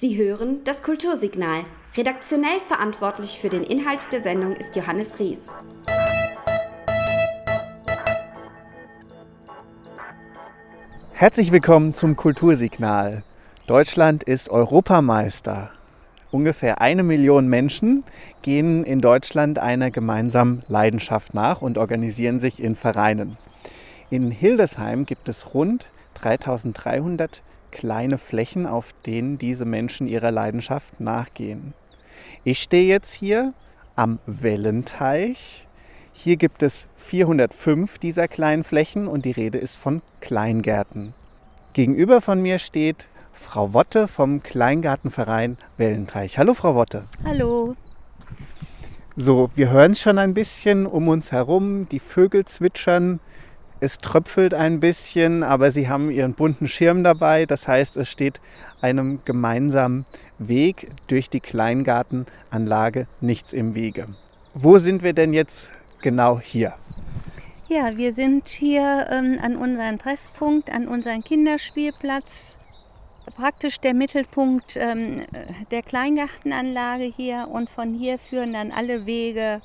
Sie hören das Kultursignal. Redaktionell verantwortlich für den Inhalt der Sendung ist Johannes Ries. Herzlich willkommen zum Kultursignal. Deutschland ist Europameister. Ungefähr eine Million Menschen gehen in Deutschland einer gemeinsamen Leidenschaft nach und organisieren sich in Vereinen. In Hildesheim gibt es rund 3300 kleine Flächen, auf denen diese Menschen ihrer Leidenschaft nachgehen. Ich stehe jetzt hier am Wellenteich. Hier gibt es 405 dieser kleinen Flächen und die Rede ist von Kleingärten. Gegenüber von mir steht Frau Wotte vom Kleingartenverein Wellenteich. Hallo Frau Wotte. Hallo. So, wir hören schon ein bisschen um uns herum, die Vögel zwitschern, es tröpfelt ein bisschen, aber sie haben ihren bunten Schirm dabei. Das heißt, es steht einem gemeinsamen Weg durch die Kleingartenanlage nichts im Wege. Wo sind wir denn jetzt genau hier? Ja, wir sind hier ähm, an unserem Treffpunkt, an unserem Kinderspielplatz. Praktisch der Mittelpunkt ähm, der Kleingartenanlage hier und von hier führen dann alle Wege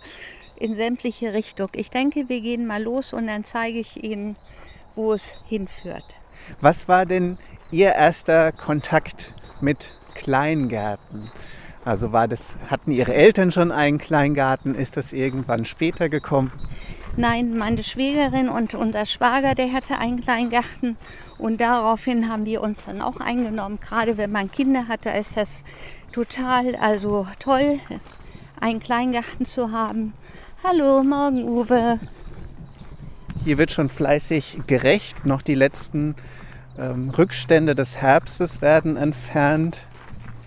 in sämtliche Richtungen. Ich denke, wir gehen mal los und dann zeige ich Ihnen, wo es hinführt. Was war denn Ihr erster Kontakt mit Kleingärten? Also war das, hatten Ihre Eltern schon einen Kleingarten? Ist das irgendwann später gekommen? Nein, meine Schwägerin und unser Schwager, der hatte einen Kleingarten und daraufhin haben wir uns dann auch eingenommen. Gerade wenn man Kinder hatte, ist das total, also toll, einen Kleingarten zu haben. Hallo, morgen Uwe. Hier wird schon fleißig gerecht. Noch die letzten ähm, Rückstände des Herbstes werden entfernt.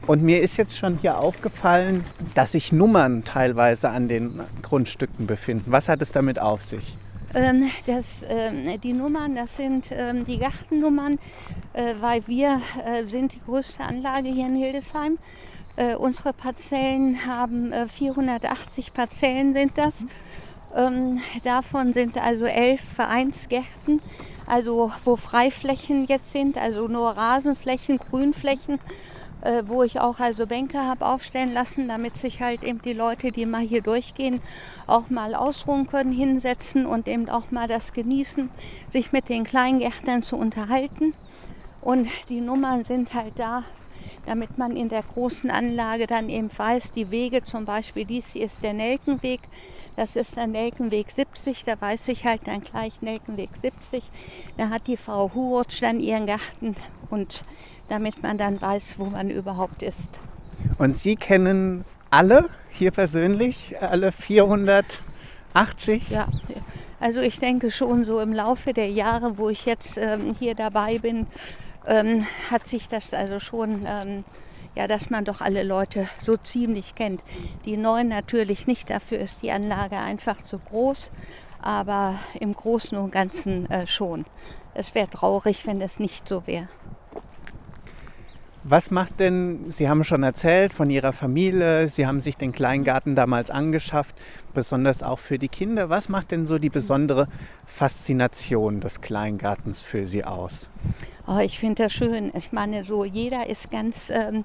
Und mir ist jetzt schon hier aufgefallen, dass sich Nummern teilweise an den Grundstücken befinden. Was hat es damit auf sich? Ähm, das, ähm, die Nummern, das sind ähm, die Gartennummern, äh, weil wir äh, sind die größte Anlage hier in Hildesheim äh, unsere Parzellen haben äh, 480 Parzellen sind das. Ähm, davon sind also elf Vereinsgärten, also wo Freiflächen jetzt sind, also nur Rasenflächen, Grünflächen, äh, wo ich auch also Bänke habe aufstellen lassen, damit sich halt eben die Leute, die mal hier durchgehen, auch mal ausruhen können, hinsetzen und eben auch mal das genießen, sich mit den Kleingärtnern zu unterhalten. Und die Nummern sind halt da, damit man in der großen Anlage dann eben weiß, die Wege zum Beispiel, dies hier ist der Nelkenweg, das ist der Nelkenweg 70, da weiß ich halt dann gleich Nelkenweg 70. Da hat die Frau Hurutsch dann ihren Garten und damit man dann weiß, wo man überhaupt ist. Und Sie kennen alle hier persönlich, alle 480? Ja, also ich denke schon so im Laufe der Jahre, wo ich jetzt ähm, hier dabei bin, ähm, hat sich das also schon, ähm, ja, dass man doch alle Leute so ziemlich kennt. Die neuen natürlich nicht, dafür ist die Anlage einfach zu groß, aber im Großen und Ganzen äh, schon. Es wäre traurig, wenn es nicht so wäre. Was macht denn, Sie haben schon erzählt von Ihrer Familie, Sie haben sich den Kleingarten damals angeschafft, besonders auch für die Kinder. Was macht denn so die besondere Faszination des Kleingartens für Sie aus? Oh, ich finde das schön. Ich meine, so jeder ist ganz ähm,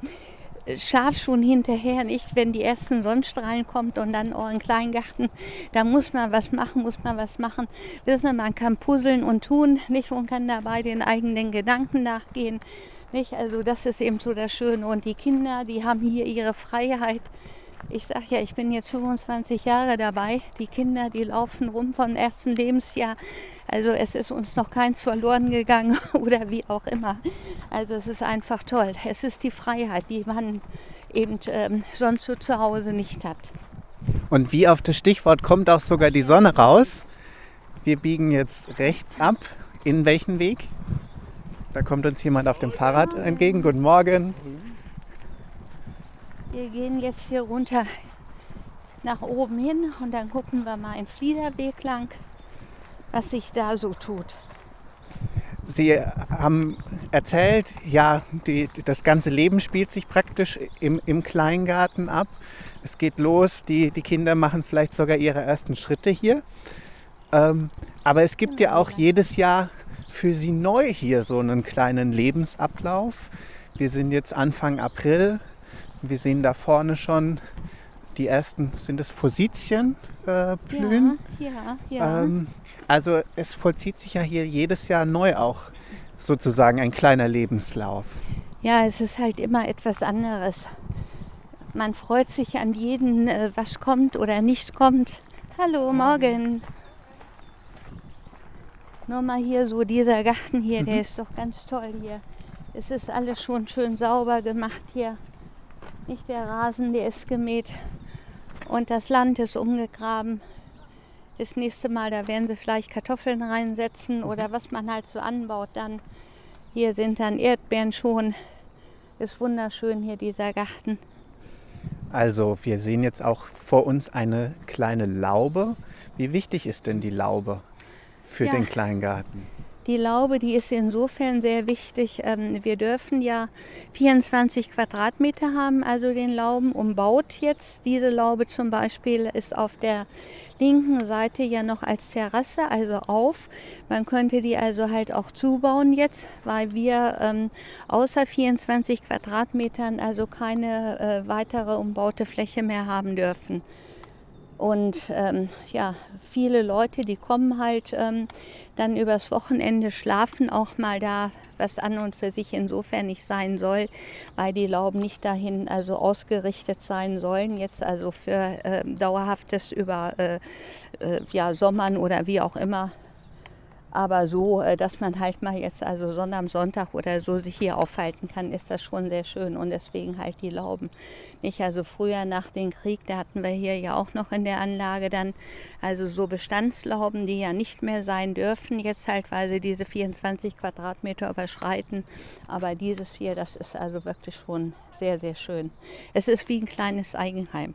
scharf schon hinterher, nicht? Wenn die ersten Sonnenstrahlen kommt und dann euren Kleingarten, da muss man was machen, muss man was machen. Wissen Sie, man kann puzzeln und tun, nicht? Und kann dabei den eigenen Gedanken nachgehen. Nicht? Also das ist eben so das Schöne. Und die Kinder, die haben hier ihre Freiheit. Ich sage ja, ich bin jetzt 25 Jahre dabei. Die Kinder, die laufen rum vom ersten Lebensjahr. Also es ist uns noch keins verloren gegangen oder wie auch immer. Also es ist einfach toll. Es ist die Freiheit, die man eben ähm, sonst so zu Hause nicht hat. Und wie auf das Stichwort kommt auch sogar die Sonne raus. Wir biegen jetzt rechts ab. In welchen Weg? Da kommt uns jemand auf dem Fahrrad entgegen. Guten Morgen. Wir gehen jetzt hier runter nach oben hin und dann gucken wir mal einen Fliederweg lang, was sich da so tut. Sie haben erzählt, ja, die, das ganze Leben spielt sich praktisch im, im Kleingarten ab. Es geht los, die, die Kinder machen vielleicht sogar ihre ersten Schritte hier. Ähm, aber es gibt ja auch jedes Jahr für sie neu hier so einen kleinen Lebensablauf. Wir sind jetzt Anfang April. Wir sehen da vorne schon die ersten, sind es Fositien äh, blühen. Ja, ja, ja. Ähm, also es vollzieht sich ja hier jedes Jahr neu auch sozusagen ein kleiner Lebenslauf. Ja, es ist halt immer etwas anderes. Man freut sich an jeden, äh, was kommt oder nicht kommt. Hallo, morgen. Nur mal hier so dieser Garten hier, der ist doch ganz toll hier. Es ist alles schon schön sauber gemacht hier. Nicht der Rasen, der ist gemäht und das Land ist umgegraben. Das nächste Mal, da werden sie vielleicht Kartoffeln reinsetzen oder was man halt so anbaut dann. Hier sind dann Erdbeeren schon. Ist wunderschön hier dieser Garten. Also wir sehen jetzt auch vor uns eine kleine Laube. Wie wichtig ist denn die Laube für Ja. den Kleingarten? Die Laube, die ist insofern sehr wichtig. Ähm, Wir dürfen ja 24 Quadratmeter haben, also den Lauben umbaut jetzt. Diese Laube zum Beispiel ist auf der linken Seite ja noch als Terrasse, also auf. Man könnte die also halt auch zubauen jetzt, weil wir ähm, außer 24 Quadratmetern also keine äh, weitere umbaute Fläche mehr haben dürfen. Und ähm, ja, viele Leute, die kommen halt ähm, dann übers Wochenende, schlafen auch mal da, was an und für sich insofern nicht sein soll, weil die Lauben nicht dahin also ausgerichtet sein sollen, jetzt also für ähm, dauerhaftes über äh, äh, ja, Sommern oder wie auch immer. Aber so, äh, dass man halt mal jetzt also Sonntag am Sonntag oder so sich hier aufhalten kann, ist das schon sehr schön und deswegen halt die Lauben. Nicht also früher nach dem Krieg, da hatten wir hier ja auch noch in der Anlage dann also so Bestandslauben, die ja nicht mehr sein dürfen, jetzt halt, weil sie diese 24 Quadratmeter überschreiten. Aber dieses hier, das ist also wirklich schon sehr, sehr schön. Es ist wie ein kleines Eigenheim.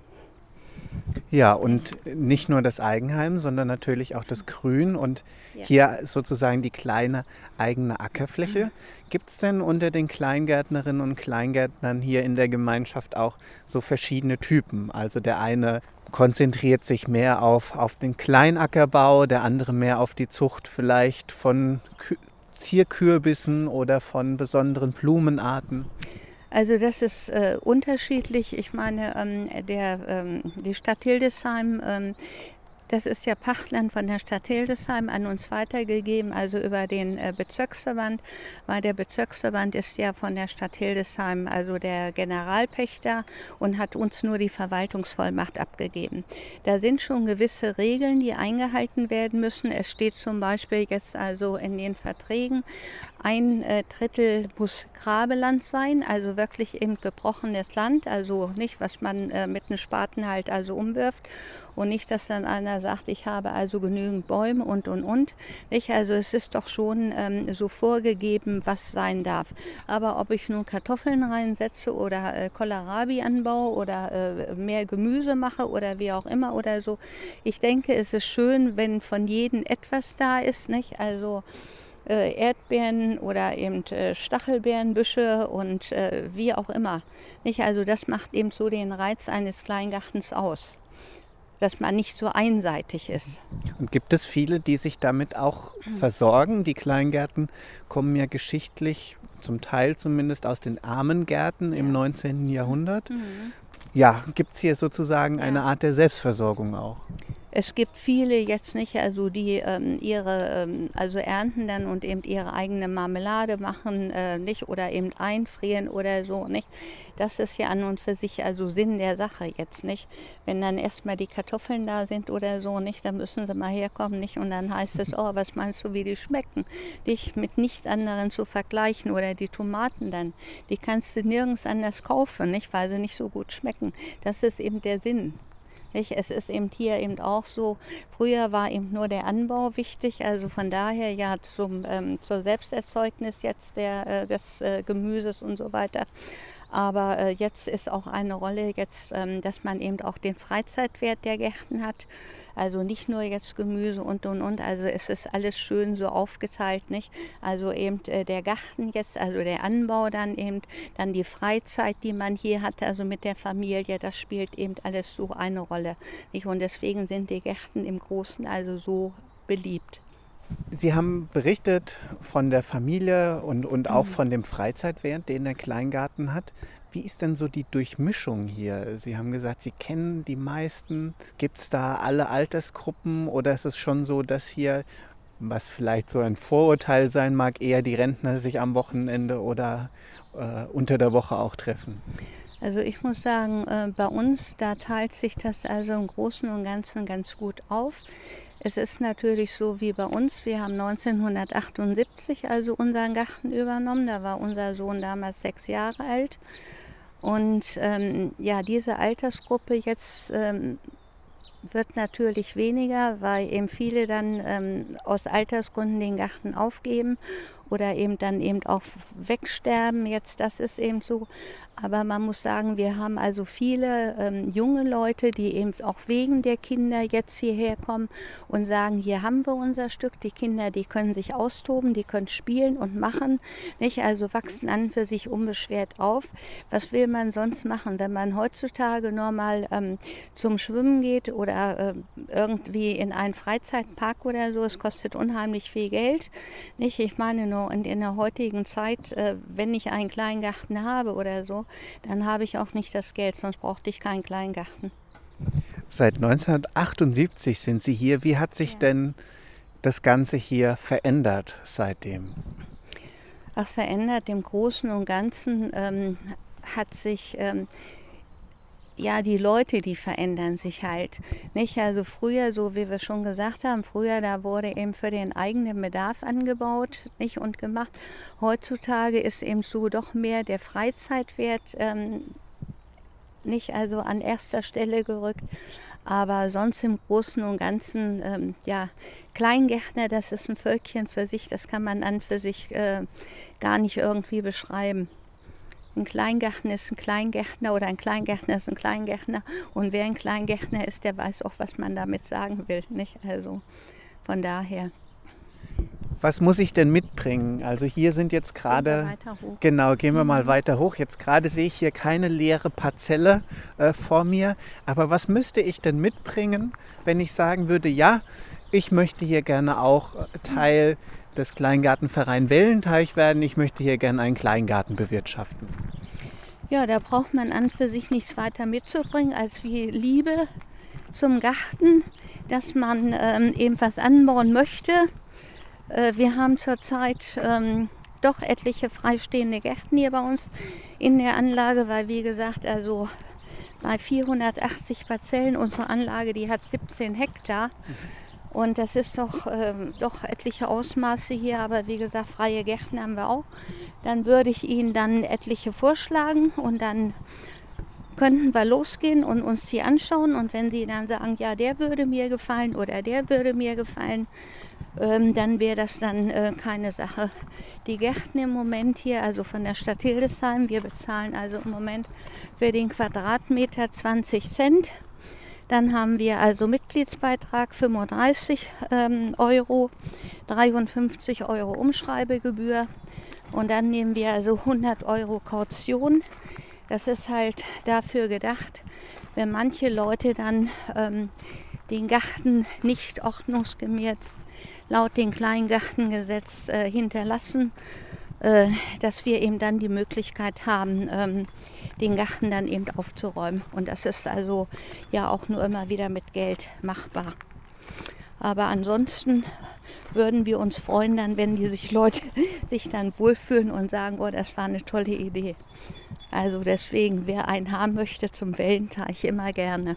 Ja, und nicht nur das Eigenheim, sondern natürlich auch das Grün und Ja. hier sozusagen die kleine eigene Ackerfläche. Gibt es denn unter den Kleingärtnerinnen und Kleingärtnern hier in der Gemeinschaft auch so verschiedene Typen? Also der eine konzentriert sich mehr auf, auf den Kleinackerbau, der andere mehr auf die Zucht vielleicht von Kü Zierkürbissen oder von besonderen Blumenarten. Also das ist äh, unterschiedlich. Ich meine, ähm, der, ähm, die Stadt Hildesheim, ähm, das ist ja Pachtland von der Stadt Hildesheim an uns weitergegeben, also über den äh, Bezirksverband, weil der Bezirksverband ist ja von der Stadt Hildesheim, also der Generalpächter und hat uns nur die Verwaltungsvollmacht abgegeben. Da sind schon gewisse Regeln, die eingehalten werden müssen. Es steht zum Beispiel jetzt also in den Verträgen, ein äh, Drittel muss Grabeland sein, also wirklich eben gebrochenes Land, also nicht, was man äh, mit einem Spaten halt also umwirft und nicht, dass dann einer sagt, ich habe also genügend Bäume und und und. Nicht? Also es ist doch schon ähm, so vorgegeben, was sein darf. Aber ob ich nun Kartoffeln reinsetze oder äh, Kohlrabi anbaue oder äh, mehr Gemüse mache oder wie auch immer oder so, ich denke, es ist schön, wenn von jedem etwas da ist, nicht? Also Erdbeeren oder eben äh, Stachelbeerenbüsche und äh, wie auch immer. Nicht? Also das macht eben so den Reiz eines Kleingartens aus, dass man nicht so einseitig ist. Und gibt es viele, die sich damit auch versorgen? Die Kleingärten kommen ja geschichtlich, zum Teil zumindest aus den armen Gärten im 19. Jahrhundert. Ja, gibt es hier sozusagen eine Art der Selbstversorgung auch? Es gibt viele jetzt nicht, also die ähm, ihre, ähm, also ernten dann und eben ihre eigene Marmelade machen, äh, nicht oder eben einfrieren oder so, nicht. Das ist ja an und für sich also Sinn der Sache jetzt nicht. Wenn dann erstmal die Kartoffeln da sind oder so, nicht, dann müssen sie mal herkommen, nicht. Und dann heißt es, oh, was meinst du, wie die schmecken? Dich mit nichts anderem zu vergleichen oder die Tomaten dann, die kannst du nirgends anders kaufen, nicht, weil sie nicht so gut schmecken. Das ist eben der Sinn. Nicht? Es ist eben hier eben auch so, früher war eben nur der Anbau wichtig, also von daher ja zum, ähm, zur Selbsterzeugnis jetzt der, äh, des äh, Gemüses und so weiter. Aber äh, jetzt ist auch eine Rolle jetzt, ähm, dass man eben auch den Freizeitwert der Gärten hat. Also nicht nur jetzt Gemüse und und und. Also es ist alles schön so aufgeteilt, nicht? Also eben äh, der Garten jetzt, also der Anbau dann eben, dann die Freizeit, die man hier hat, also mit der Familie, das spielt eben alles so eine Rolle. Nicht? Und deswegen sind die Gärten im Großen also so beliebt. Sie haben berichtet von der Familie und, und auch mhm. von dem Freizeitwert, den der Kleingarten hat. Wie ist denn so die Durchmischung hier? Sie haben gesagt, Sie kennen die meisten. Gibt es da alle Altersgruppen oder ist es schon so, dass hier, was vielleicht so ein Vorurteil sein mag, eher die Rentner sich am Wochenende oder äh, unter der Woche auch treffen? Also ich muss sagen, äh, bei uns, da teilt sich das also im Großen und Ganzen ganz gut auf. Es ist natürlich so wie bei uns. Wir haben 1978 also unseren Garten übernommen. Da war unser Sohn damals sechs Jahre alt. Und ähm, ja, diese Altersgruppe jetzt ähm, wird natürlich weniger, weil eben viele dann ähm, aus Altersgründen den Garten aufgeben oder eben dann eben auch wegsterben. Jetzt, das ist eben so. Aber man muss sagen, wir haben also viele ähm, junge Leute, die eben auch wegen der Kinder jetzt hierher kommen und sagen, hier haben wir unser Stück. Die Kinder, die können sich austoben, die können spielen und machen, nicht? Also wachsen an für sich unbeschwert auf. Was will man sonst machen, wenn man heutzutage nur mal ähm, zum Schwimmen geht oder äh, irgendwie in einen Freizeitpark oder so? Es kostet unheimlich viel Geld, nicht? Ich meine nur in, in der heutigen Zeit, äh, wenn ich einen Kleingarten habe oder so, dann habe ich auch nicht das Geld, sonst brauchte ich keinen Kleingarten. Seit 1978 sind Sie hier. Wie hat sich ja. denn das Ganze hier verändert seitdem? Ach, verändert im Großen und Ganzen ähm, hat sich ähm, ja, die Leute, die verändern sich halt. Nicht? Also früher, so wie wir schon gesagt haben, früher, da wurde eben für den eigenen Bedarf angebaut nicht? und gemacht. Heutzutage ist eben so doch mehr der Freizeitwert ähm, nicht also an erster Stelle gerückt. Aber sonst im Großen und Ganzen, ähm, ja, Kleingärtner, das ist ein Völkchen für sich, das kann man an für sich äh, gar nicht irgendwie beschreiben. Ein Kleingärtner ist ein Kleingärtner oder ein Kleingärtner ist ein Kleingärtner. Und wer ein Kleingärtner ist, der weiß auch, was man damit sagen will. Nicht? Also von daher. Was muss ich denn mitbringen? Also hier sind jetzt gerade. Genau, gehen wir mhm. mal weiter hoch. Jetzt gerade sehe ich hier keine leere Parzelle äh, vor mir. Aber was müsste ich denn mitbringen, wenn ich sagen würde, ja, ich möchte hier gerne auch Teil des Kleingartenverein Wellenteich werden. Ich möchte hier gerne einen Kleingarten bewirtschaften. Ja, da braucht man an für sich nichts weiter mitzubringen als wie Liebe zum Garten, dass man ähm, eben was anbauen möchte. Äh, wir haben zurzeit ähm, doch etliche freistehende Gärten hier bei uns in der Anlage, weil wie gesagt, also bei 480 Parzellen, unsere Anlage, die hat 17 Hektar. Mhm. Und das ist doch, ähm, doch etliche Ausmaße hier, aber wie gesagt, freie Gärten haben wir auch. Dann würde ich Ihnen dann etliche vorschlagen und dann könnten wir losgehen und uns die anschauen. Und wenn Sie dann sagen, ja, der würde mir gefallen oder der würde mir gefallen, ähm, dann wäre das dann äh, keine Sache. Die Gärten im Moment hier, also von der Stadt Hildesheim, wir bezahlen also im Moment für den Quadratmeter 20 Cent dann haben wir also Mitgliedsbeitrag 35 ähm, Euro, 53 Euro Umschreibegebühr und dann nehmen wir also 100 Euro Kaution. Das ist halt dafür gedacht, wenn manche Leute dann ähm, den Garten nicht ordnungsgemäß laut dem Kleingartengesetz äh, hinterlassen, äh, dass wir eben dann die Möglichkeit haben, ähm, den Garten dann eben aufzuräumen. Und das ist also ja auch nur immer wieder mit Geld machbar. Aber ansonsten würden wir uns freuen, dann, wenn die sich Leute sich dann wohlfühlen und sagen, oh, das war eine tolle Idee. Also deswegen, wer einen haben möchte zum Wellenteich, immer gerne.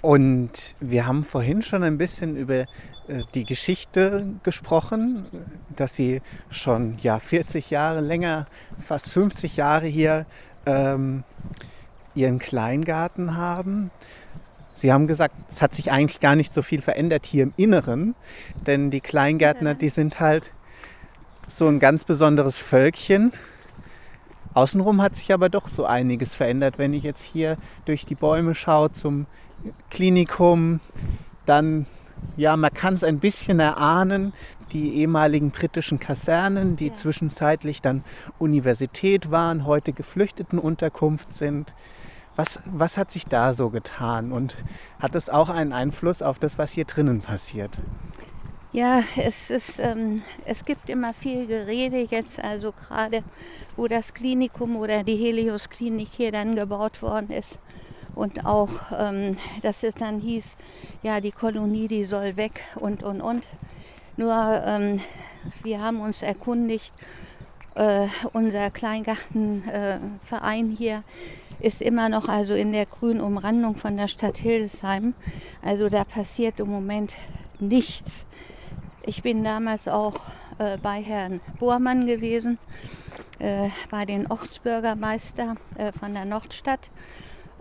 Und wir haben vorhin schon ein bisschen über die Geschichte gesprochen, dass sie schon ja, 40 Jahre länger, fast 50 Jahre hier ähm, ihren Kleingarten haben. Sie haben gesagt, es hat sich eigentlich gar nicht so viel verändert hier im Inneren, denn die Kleingärtner, die sind halt so ein ganz besonderes Völkchen. Außenrum hat sich aber doch so einiges verändert. Wenn ich jetzt hier durch die Bäume schaue zum Klinikum, dann ja, man kann es ein bisschen erahnen, die ehemaligen britischen Kasernen, die ja. zwischenzeitlich dann Universität waren, heute Geflüchtetenunterkunft sind. Was, was hat sich da so getan und hat es auch einen Einfluss auf das, was hier drinnen passiert? Ja, es, ist, ähm, es gibt immer viel Gerede jetzt, also gerade wo das Klinikum oder die Helios Klinik hier dann gebaut worden ist. Und auch, ähm, dass es dann hieß, ja, die Kolonie, die soll weg und, und, und. Nur ähm, wir haben uns erkundigt, äh, unser Kleingartenverein äh, hier ist immer noch also in der grünen Umrandung von der Stadt Hildesheim. Also da passiert im Moment nichts. Ich bin damals auch äh, bei Herrn Bohrmann gewesen, äh, bei den Ortsbürgermeister äh, von der Nordstadt.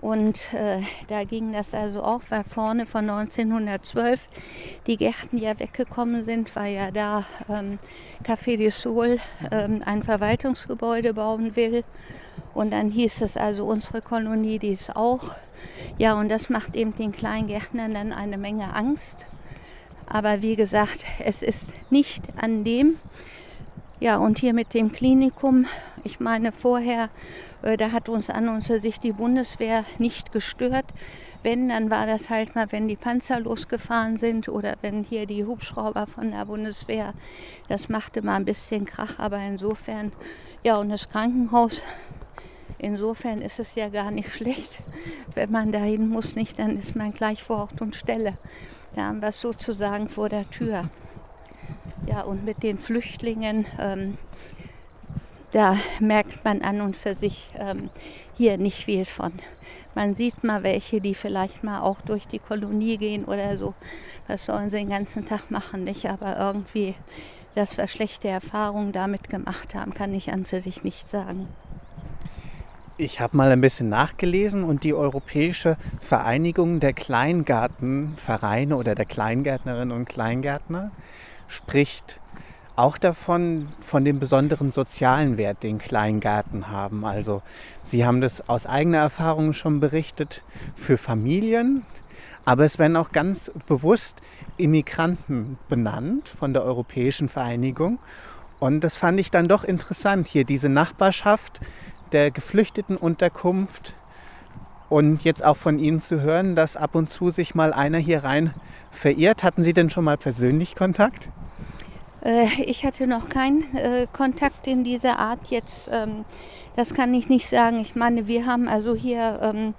Und äh, da ging das also auch, weil vorne von 1912 die Gärten ja weggekommen sind, weil ja da ähm, Café de Sol ähm, ein Verwaltungsgebäude bauen will. Und dann hieß es also, unsere Kolonie, die ist auch. Ja, und das macht eben den Kleingärtnern dann eine Menge Angst. Aber wie gesagt, es ist nicht an dem. Ja, und hier mit dem Klinikum, ich meine vorher, äh, da hat uns an und für sich die Bundeswehr nicht gestört. Wenn, dann war das halt mal, wenn die Panzer losgefahren sind oder wenn hier die Hubschrauber von der Bundeswehr, das machte mal ein bisschen Krach, aber insofern, ja, und das Krankenhaus, insofern ist es ja gar nicht schlecht, wenn man dahin muss, nicht, dann ist man gleich vor Ort und Stelle. Da haben wir es sozusagen vor der Tür. Ja, und mit den Flüchtlingen, ähm, da merkt man an und für sich ähm, hier nicht viel von. Man sieht mal welche, die vielleicht mal auch durch die Kolonie gehen oder so. Was sollen sie den ganzen Tag machen, nicht? Aber irgendwie, dass wir schlechte Erfahrungen damit gemacht haben, kann ich an für sich nicht sagen. Ich habe mal ein bisschen nachgelesen und die Europäische Vereinigung der Kleingartenvereine oder der Kleingärtnerinnen und Kleingärtner spricht auch davon, von dem besonderen sozialen Wert, den Kleingärten haben. Also Sie haben das aus eigener Erfahrung schon berichtet für Familien, aber es werden auch ganz bewusst Immigranten benannt von der Europäischen Vereinigung. Und das fand ich dann doch interessant, hier diese Nachbarschaft der Geflüchtetenunterkunft und jetzt auch von Ihnen zu hören, dass ab und zu sich mal einer hier rein verirrt. Hatten Sie denn schon mal persönlich Kontakt? Äh, ich hatte noch keinen äh, Kontakt in dieser Art jetzt. Ähm, das kann ich nicht sagen. Ich meine, wir haben also hier ähm,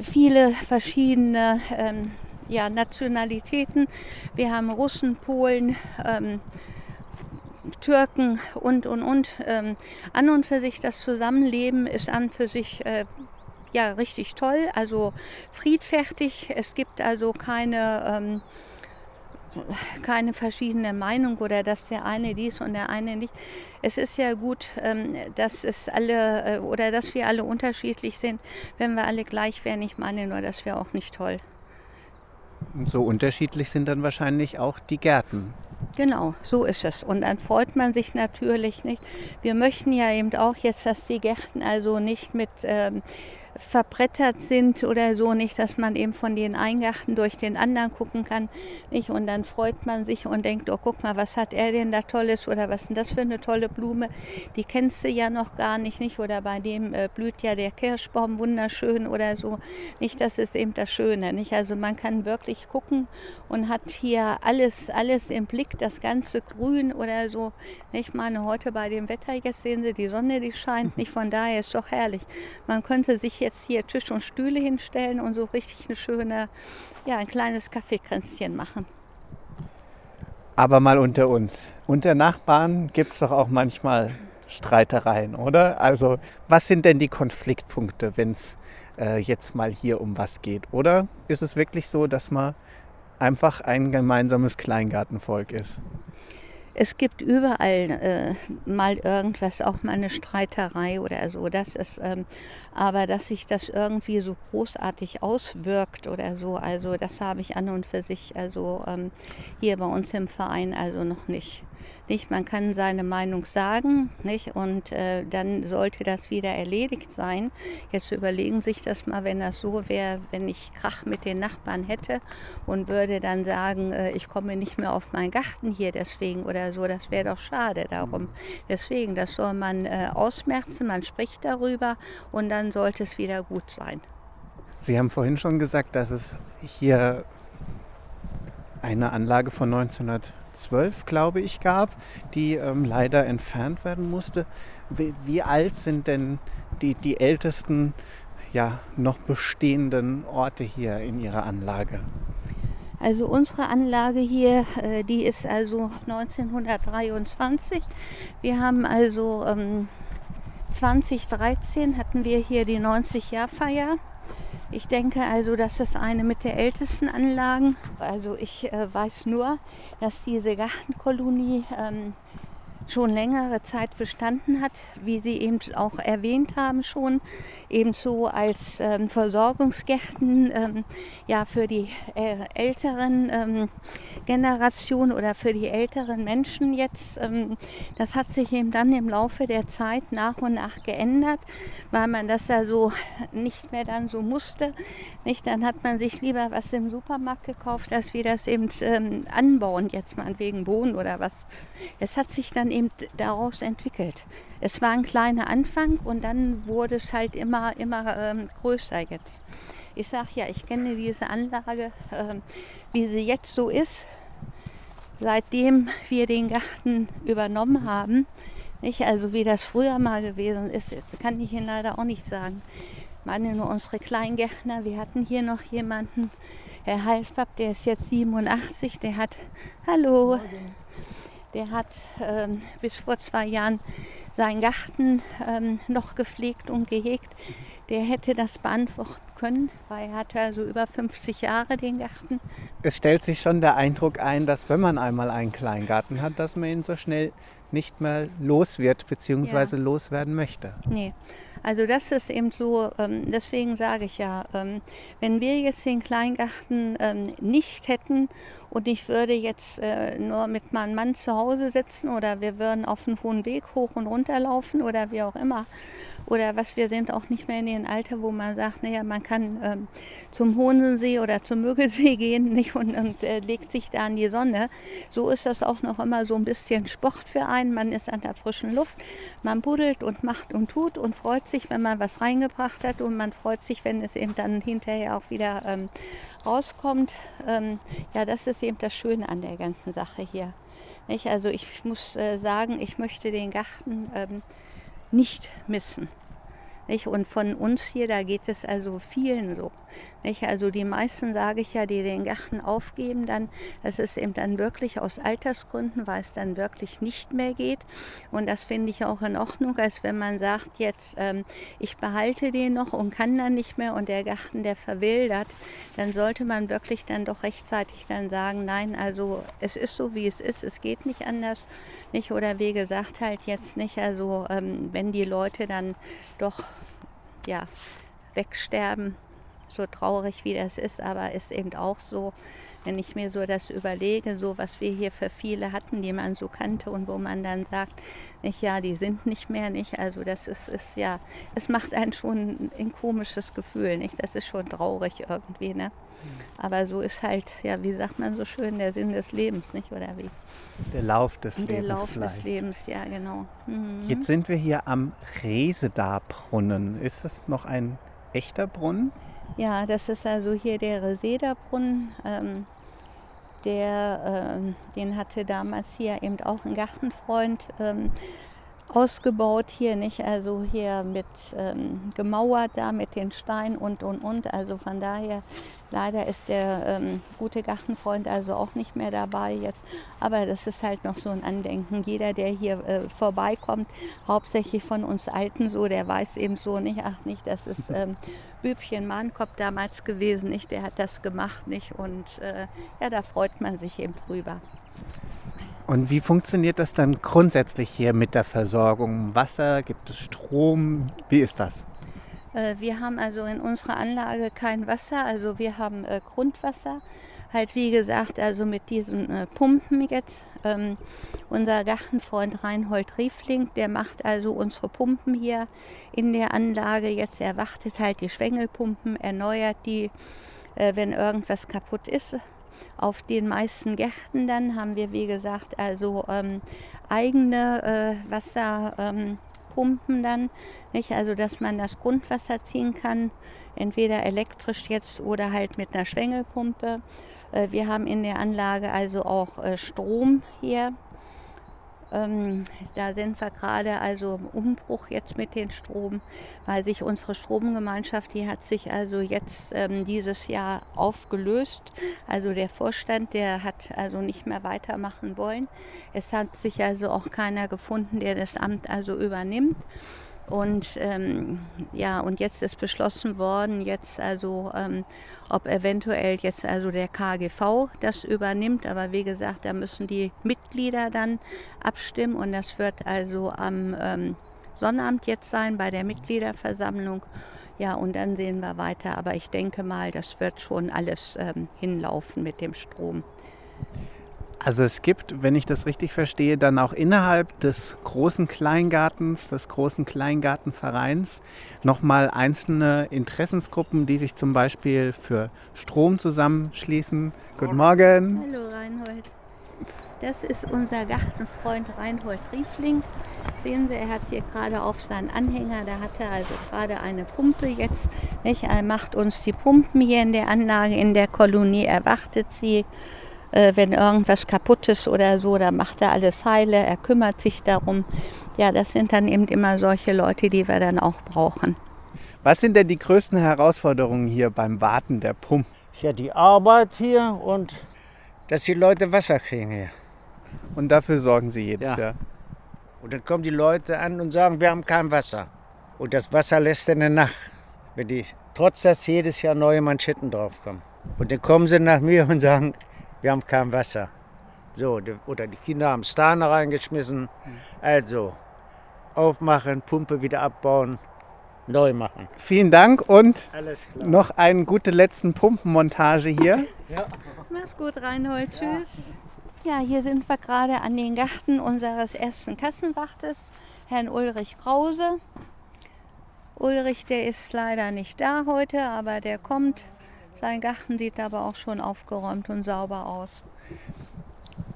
viele verschiedene ähm, Nationalitäten. Wir haben Russen, Polen, Türken und, und, und. An und für sich das Zusammenleben ist an für sich äh, ja richtig toll, also friedfertig. Es gibt also keine, keine verschiedene Meinung oder dass der eine dies und der eine nicht. Es ist ja gut, ähm, dass es alle äh, oder dass wir alle unterschiedlich sind. Wenn wir alle gleich wären, ich meine nur, das wäre auch nicht toll. So unterschiedlich sind dann wahrscheinlich auch die Gärten. Genau, so ist es. Und dann freut man sich natürlich nicht. Wir möchten ja eben auch jetzt, dass die Gärten also nicht mit ähm, verbrettert sind oder so, nicht, dass man eben von den Eingarten durch den anderen gucken kann. Nicht? Und dann freut man sich und denkt, oh guck mal, was hat er denn da Tolles oder was ist denn das für eine tolle Blume? Die kennst du ja noch gar nicht, nicht? Oder bei dem äh, blüht ja der Kirschbaum wunderschön oder so. Nicht, das ist eben das Schöne. Nicht? Also man kann wirklich gucken und hat hier alles, alles im Blick, das ganze Grün oder so. Ich meine, heute bei dem Wetter, jetzt sehen Sie die Sonne, die scheint nicht. Von daher ist es doch herrlich. Man könnte sich jetzt hier Tisch und Stühle hinstellen und so richtig eine schöne, ja, ein kleines Kaffeekränzchen machen. Aber mal unter uns. Unter Nachbarn gibt es doch auch manchmal Streitereien, oder? Also, was sind denn die Konfliktpunkte, wenn es äh, jetzt mal hier um was geht? Oder ist es wirklich so, dass man einfach ein gemeinsames Kleingartenvolk ist? es gibt überall äh, mal irgendwas, auch mal eine Streiterei oder so. Das ist, ähm, aber dass sich das irgendwie so großartig auswirkt oder so, also das habe ich an und für sich also ähm, hier bei uns im Verein also noch nicht. Nicht? Man kann seine Meinung sagen nicht? und äh, dann sollte das wieder erledigt sein. Jetzt überlegen sich das mal, wenn das so wäre, wenn ich Krach mit den Nachbarn hätte und würde dann sagen, äh, ich komme nicht mehr auf meinen Garten hier deswegen oder so, das wäre doch schade darum. Deswegen, das soll man äh, ausmerzen, man spricht darüber und dann sollte es wieder gut sein. Sie haben vorhin schon gesagt, dass es hier eine Anlage von 1900 2012, glaube ich, gab, die ähm, leider entfernt werden musste. Wie, wie, alt sind denn die, die ältesten ja, noch bestehenden Orte hier in Ihrer Anlage? Also unsere Anlage hier, äh, die ist also 1923. Wir haben also ähm, 2013 hatten wir hier die 90-Jahr-Feier ich denke also, das ist eine mit der ältesten Anlagen. Also ich äh, weiß nur, dass diese Gartenkolonie ähm, schon längere Zeit bestanden hat, wie Sie eben auch erwähnt haben schon, ebenso als ähm, Versorgungsgärten ähm, ja, für die äh, älteren ähm, Generationen oder für die älteren Menschen jetzt. Ähm, das hat sich eben dann im Laufe der Zeit nach und nach geändert, weil man das ja so nicht mehr dann so musste. Nicht? Dann hat man sich lieber was im Supermarkt gekauft, als wir das eben ähm, anbauen, jetzt mal wegen Bohnen oder was. Es hat sich dann eben daraus entwickelt. Es war ein kleiner Anfang und dann wurde es halt immer, immer ähm, größer jetzt. Ich sage ja, ich kenne diese Anlage, ähm, wie sie jetzt so ist, seitdem wir den Garten übernommen haben. Nicht? Also wie das früher mal gewesen ist, das kann ich Ihnen leider auch nicht sagen. Ich meine nur unsere Kleingärtner, wir hatten hier noch jemanden, Herr Halfpapp, der ist jetzt 87, der hat, hallo, der hat ähm, bis vor zwei Jahren seinen Garten ähm, noch gepflegt und gehegt. Der hätte das beantworten können, weil er hatte also über 50 Jahre den Garten. Es stellt sich schon der Eindruck ein, dass wenn man einmal einen Kleingarten hat, dass man ihn so schnell nicht mehr los wird bzw. Ja. loswerden möchte. Nee, also das ist eben so, ähm, deswegen sage ich ja, ähm, wenn wir jetzt den Kleingarten ähm, nicht hätten und ich würde jetzt äh, nur mit meinem Mann zu Hause sitzen oder wir würden auf einen hohen Weg hoch und runter laufen oder wie auch immer, oder was wir sind auch nicht mehr in dem Alter, wo man sagt, naja, man kann ähm, zum Hohensee oder zum Mögelsee gehen nicht, und, und äh, legt sich da in die Sonne. So ist das auch noch immer so ein bisschen Sport für einen. Man ist an der frischen Luft, man buddelt und macht und tut und freut sich, wenn man was reingebracht hat und man freut sich, wenn es eben dann hinterher auch wieder ähm, rauskommt. Ähm, ja, das ist eben das Schöne an der ganzen Sache hier. Nicht? Also ich muss äh, sagen, ich möchte den Garten ähm, nicht missen. Nicht? Und von uns hier, da geht es also vielen so. Nicht? Also die meisten, sage ich ja, die den Garten aufgeben, dann, das ist eben dann wirklich aus Altersgründen, weil es dann wirklich nicht mehr geht. Und das finde ich auch in Ordnung, als wenn man sagt, jetzt ähm, ich behalte den noch und kann dann nicht mehr und der Garten, der verwildert, dann sollte man wirklich dann doch rechtzeitig dann sagen, nein, also es ist so, wie es ist, es geht nicht anders. Nicht? Oder wie gesagt, halt jetzt nicht, also ähm, wenn die Leute dann doch ja, wegsterben. So traurig wie das ist, aber ist eben auch so, wenn ich mir so das überlege, so was wir hier für viele hatten, die man so kannte und wo man dann sagt, nicht ja, die sind nicht mehr, nicht. Also das ist, ist ja, es macht einen schon ein komisches Gefühl, nicht? Das ist schon traurig irgendwie, ne? Aber so ist halt, ja, wie sagt man so schön, der Sinn des Lebens, nicht? Oder wie? Der Lauf des der Lebens. Der Lauf vielleicht. des Lebens, ja, genau. Mhm. Jetzt sind wir hier am Reseda-Brunnen. Ist das noch ein echter Brunnen? Ja, das ist also hier der Reseda-Brunnen. Ähm, der, ähm, den hatte damals hier eben auch ein Gartenfreund. Ähm, ausgebaut hier, nicht? Also hier mit ähm, gemauert da mit den Steinen und und und. Also von daher leider ist der ähm, gute Gartenfreund also auch nicht mehr dabei jetzt. Aber das ist halt noch so ein Andenken. Jeder, der hier äh, vorbeikommt, hauptsächlich von uns Alten so, der weiß eben so nicht, ach nicht, das ist ähm, Bübchen Mahnkopf damals gewesen, nicht? Der hat das gemacht, nicht? Und äh, ja, da freut man sich eben drüber. Und wie funktioniert das dann grundsätzlich hier mit der Versorgung? Wasser, gibt es Strom? Wie ist das? Äh, wir haben also in unserer Anlage kein Wasser, also wir haben äh, Grundwasser. Halt wie gesagt, also mit diesen äh, Pumpen jetzt. Ähm, unser Gartenfreund Reinhold Riefling, der macht also unsere Pumpen hier in der Anlage. Jetzt erwartet halt die Schwengelpumpen, erneuert die, wenn irgendwas kaputt ist auf den meisten Gärten dann haben wir, wie gesagt, also ähm, eigene äh, Wasserpumpen ähm, dann, nicht? Also dass man das Grundwasser ziehen kann, entweder elektrisch jetzt oder halt mit einer Schwengelpumpe. Äh, wir haben in der Anlage also auch äh, Strom hier. Ähm, da sind wir gerade also im Umbruch jetzt mit den Strom, weil sich unsere Stromgemeinschaft, die hat sich also jetzt ähm, dieses Jahr aufgelöst. Also der Vorstand, der hat also nicht mehr weitermachen wollen. Es hat sich also auch keiner gefunden, der das Amt also übernimmt. Und ähm, ja, und jetzt ist beschlossen worden, jetzt also, ähm, ob eventuell jetzt also der KGV das übernimmt. Aber wie gesagt, da müssen die Mitglieder dann abstimmen und das wird also am ähm, Sonnabend jetzt sein bei der Mitgliederversammlung. Ja, und dann sehen wir weiter. Aber ich denke mal, das wird schon alles ähm, hinlaufen mit dem Strom. Also es gibt, wenn ich das richtig verstehe, dann auch innerhalb des großen Kleingartens, des großen Kleingartenvereins nochmal einzelne Interessensgruppen, die sich zum Beispiel für Strom zusammenschließen. Guten Morgen. Hallo Reinhold. Das ist unser Gartenfreund Reinhold Riefling. Sehen Sie, er hat hier gerade auf seinen Anhänger, da hat er also gerade eine Pumpe jetzt. Nicht? Er macht uns die Pumpen hier in der Anlage, in der Kolonie, er wartet sie wenn irgendwas kaputt ist oder so, dann macht er alles heile, er kümmert sich darum. Ja, das sind dann eben immer solche Leute, die wir dann auch brauchen. Was sind denn die größten Herausforderungen hier beim Warten der Pumpen? Ja, die Arbeit hier und dass die Leute Wasser kriegen hier. Und dafür sorgen Sie jedes Ja. Jahr. Und dann kommen die Leute an und sagen, wir haben kein Wasser. Und das Wasser lässt dann nach, wenn die, trotz dass jedes Jahr neue Manschetten draufkommen. Und dann kommen sie nach mir und sagen, wir haben kein Wasser. So, oder die Kinder haben Stane reingeschmissen. Also, aufmachen, Pumpe wieder abbauen, neu machen. Vielen Dank und Alles klar. noch eine gute letzten Pumpenmontage hier. Mach's gut, Reinhold. Tschüss. Ja, hier sind wir gerade an den Garten unseres ersten Kassenwachtes, Herrn Ulrich Krause. Ulrich, der ist leider nicht da heute, aber der kommt. Sein Garten sieht aber auch schon aufgeräumt und sauber aus.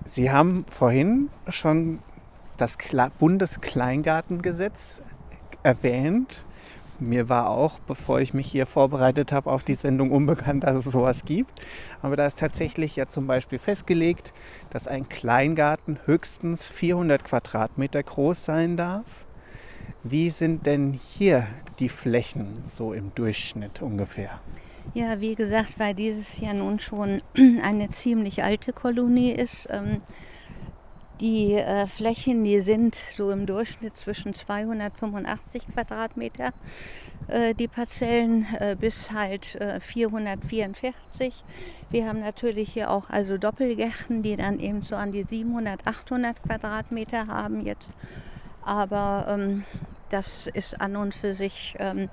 Sie haben vorhin schon das Kle- Bundeskleingartengesetz erwähnt. Mir war auch, bevor ich mich hier vorbereitet habe auf die Sendung, unbekannt, dass es sowas gibt. Aber da ist tatsächlich ja zum Beispiel festgelegt, dass ein Kleingarten höchstens 400 Quadratmeter groß sein darf. Wie sind denn hier die Flächen so im Durchschnitt ungefähr? Ja, wie gesagt, weil dieses ja nun schon eine ziemlich alte Kolonie ist. Ähm, die äh, Flächen, die sind so im Durchschnitt zwischen 285 Quadratmeter, äh, die Parzellen äh, bis halt äh, 444. Wir haben natürlich hier auch also Doppelgärten, die dann eben so an die 700, 800 Quadratmeter haben jetzt. Aber ähm, das ist an und für sich ähm,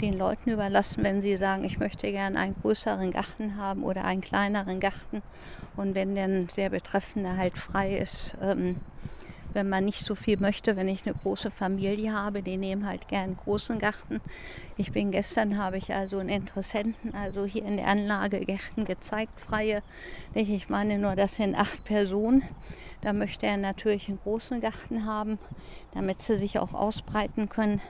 den Leuten überlassen, wenn sie sagen, ich möchte gerne einen größeren Garten haben oder einen kleineren Garten. Und wenn dann der Betreffende halt frei ist, ähm, wenn man nicht so viel möchte, wenn ich eine große Familie habe, die nehmen halt gern einen großen Garten. Ich bin gestern, habe ich also einen Interessenten, also hier in der Anlage Gärten gezeigt, freie. Ich meine nur, das sind acht Personen. Da möchte er natürlich einen großen Garten haben, damit sie sich auch ausbreiten können.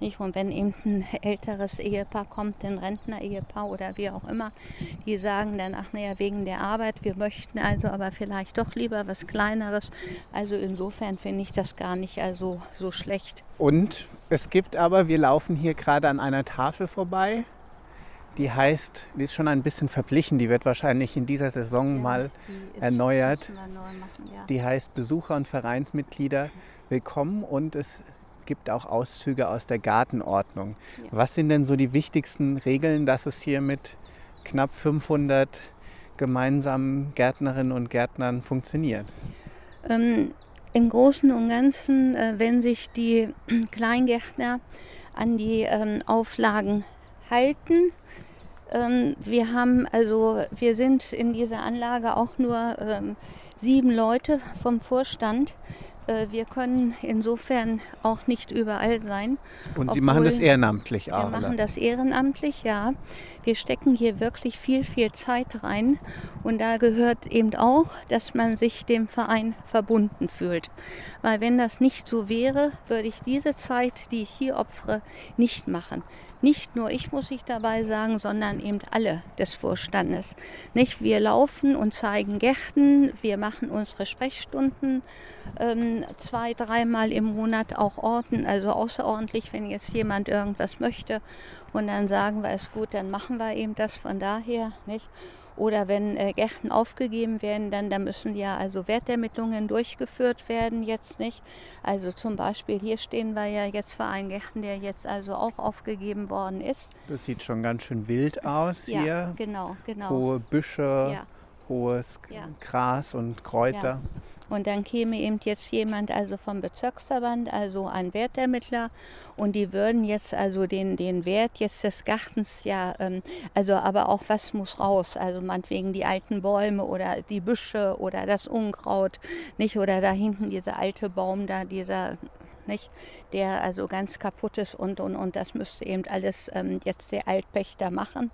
Nicht? Und wenn eben ein älteres Ehepaar kommt, ein Rentner-Ehepaar oder wie auch immer, die sagen dann, ach naja, wegen der Arbeit, wir möchten also aber vielleicht doch lieber was Kleineres. Also insofern finde ich das gar nicht also so schlecht. Und es gibt aber, wir laufen hier gerade an einer Tafel vorbei, die heißt, die ist schon ein bisschen verblichen, die wird wahrscheinlich in dieser Saison mal Die ist- erneuert. machen, ja. Die heißt Besucher und Vereinsmitglieder willkommen und es gibt auch Auszüge aus der Gartenordnung. Ja. Was sind denn so die wichtigsten Regeln, dass es hier mit knapp 500 gemeinsamen Gärtnerinnen und Gärtnern funktioniert? Ähm, Im Großen und Ganzen, äh, wenn sich die Kleingärtner an die ähm, Auflagen halten, ähm, wir haben also, wir sind in dieser Anlage auch nur ähm, sieben Leute vom Vorstand, wir können insofern auch nicht überall sein. Und Sie machen das ehrenamtlich auch? Wir machen das ehrenamtlich, ja. Wir stecken hier wirklich viel, viel Zeit rein. Und da gehört eben auch, dass man sich dem Verein verbunden fühlt. Weil wenn das nicht so wäre, würde ich diese Zeit, die ich hier opfere, nicht machen. Nicht nur ich muss ich dabei sagen, sondern eben alle des Vorstandes. Nicht wir laufen und zeigen Gärten, wir machen unsere Sprechstunden ähm, zwei, dreimal im Monat auch orten, also außerordentlich, wenn jetzt jemand irgendwas möchte und dann sagen wir es gut, dann machen wir eben das von daher, nicht? Oder wenn äh, Gärten aufgegeben werden, dann, dann müssen ja also Wertermittlungen durchgeführt werden, jetzt nicht. Also zum Beispiel hier stehen wir ja jetzt für einen Gärten, der jetzt also auch aufgegeben worden ist. Das sieht schon ganz schön wild aus ja, hier. genau, genau. Hohe Büsche, Ja. hohes Ja. Gras und Kräuter. Und dann käme eben jetzt jemand also vom Bezirksverband, also ein Wertermittler, und die würden jetzt also den, den Wert jetzt des Gartens ja, ähm, also aber auch was muss raus, also meinetwegen die alten Bäume oder die Büsche oder das Unkraut, nicht, oder da hinten dieser alte Baum da, dieser, nicht, der also ganz kaputt ist und, und, und das müsste eben alles ähm, jetzt der Altpächter machen.